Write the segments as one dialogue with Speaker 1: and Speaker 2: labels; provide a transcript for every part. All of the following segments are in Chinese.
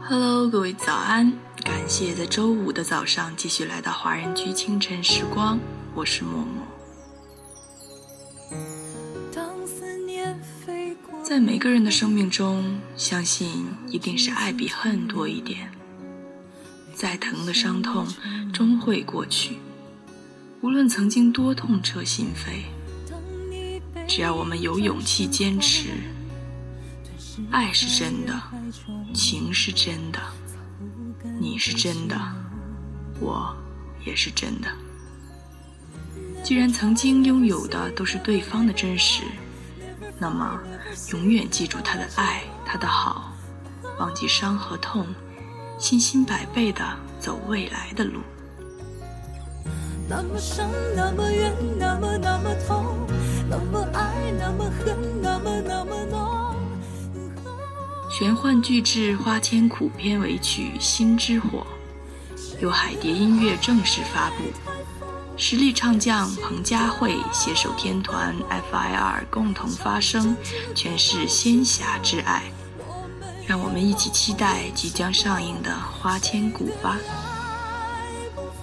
Speaker 1: Hello，各位早安！感谢在周五的早上继续来到华人居清晨时光，我是默默。在每个人的生命中，相信一定是爱比恨多一点。再疼的伤痛终会过去，无论曾经多痛彻心扉，
Speaker 2: 只
Speaker 1: 要我们有勇气坚持，爱是真的，情是真的，你是真的，我也是真的。既然曾经拥有的都是对方的真实。那么，永远记住他的爱，他的好，忘记伤和痛，信心百倍的走未来的路。
Speaker 2: 那么伤，那么远，那么那么痛，那么
Speaker 1: 玄幻巨制《花千骨》片尾曲《心之火》，由海蝶音乐正式发布。实力唱将彭佳慧携手天团 F.I.R 共同发声，诠释仙侠之爱，让我们一起期待即将上映的《花千骨》吧。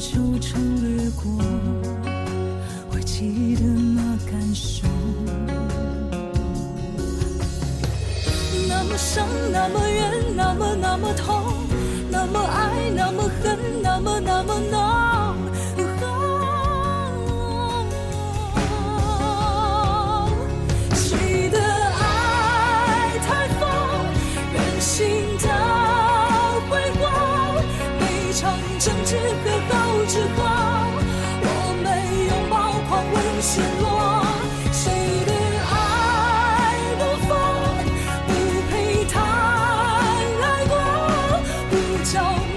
Speaker 2: 秋尘掠过，还记得那感受。那么伤，那么怨，那么那么痛，那么爱，那么恨，那么那么恼。谁的爱太疯，任性的挥霍，一场争执和。之后，我们拥抱狂吻失落。谁的爱不疯，不配谈爱过，不叫。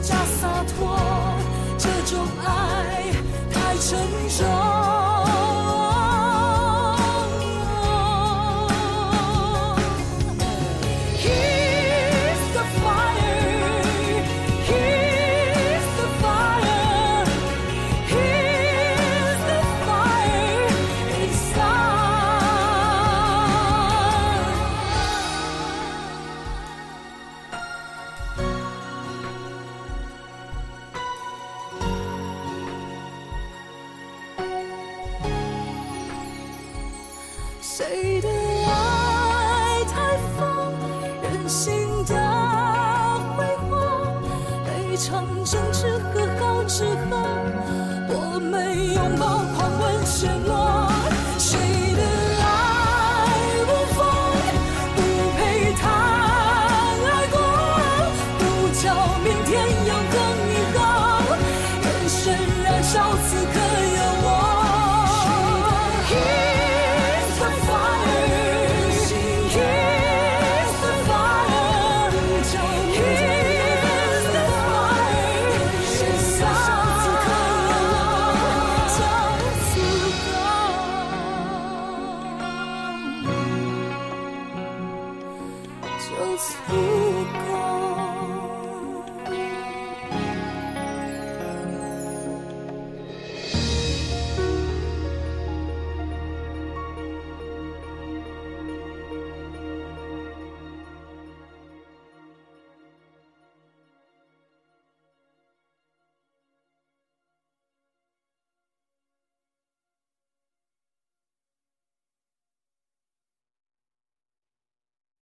Speaker 2: 假洒脱，这种爱太沉重。谁的爱太疯，任性的挥霍，一场争执和好之后，我们拥抱狂吻陷。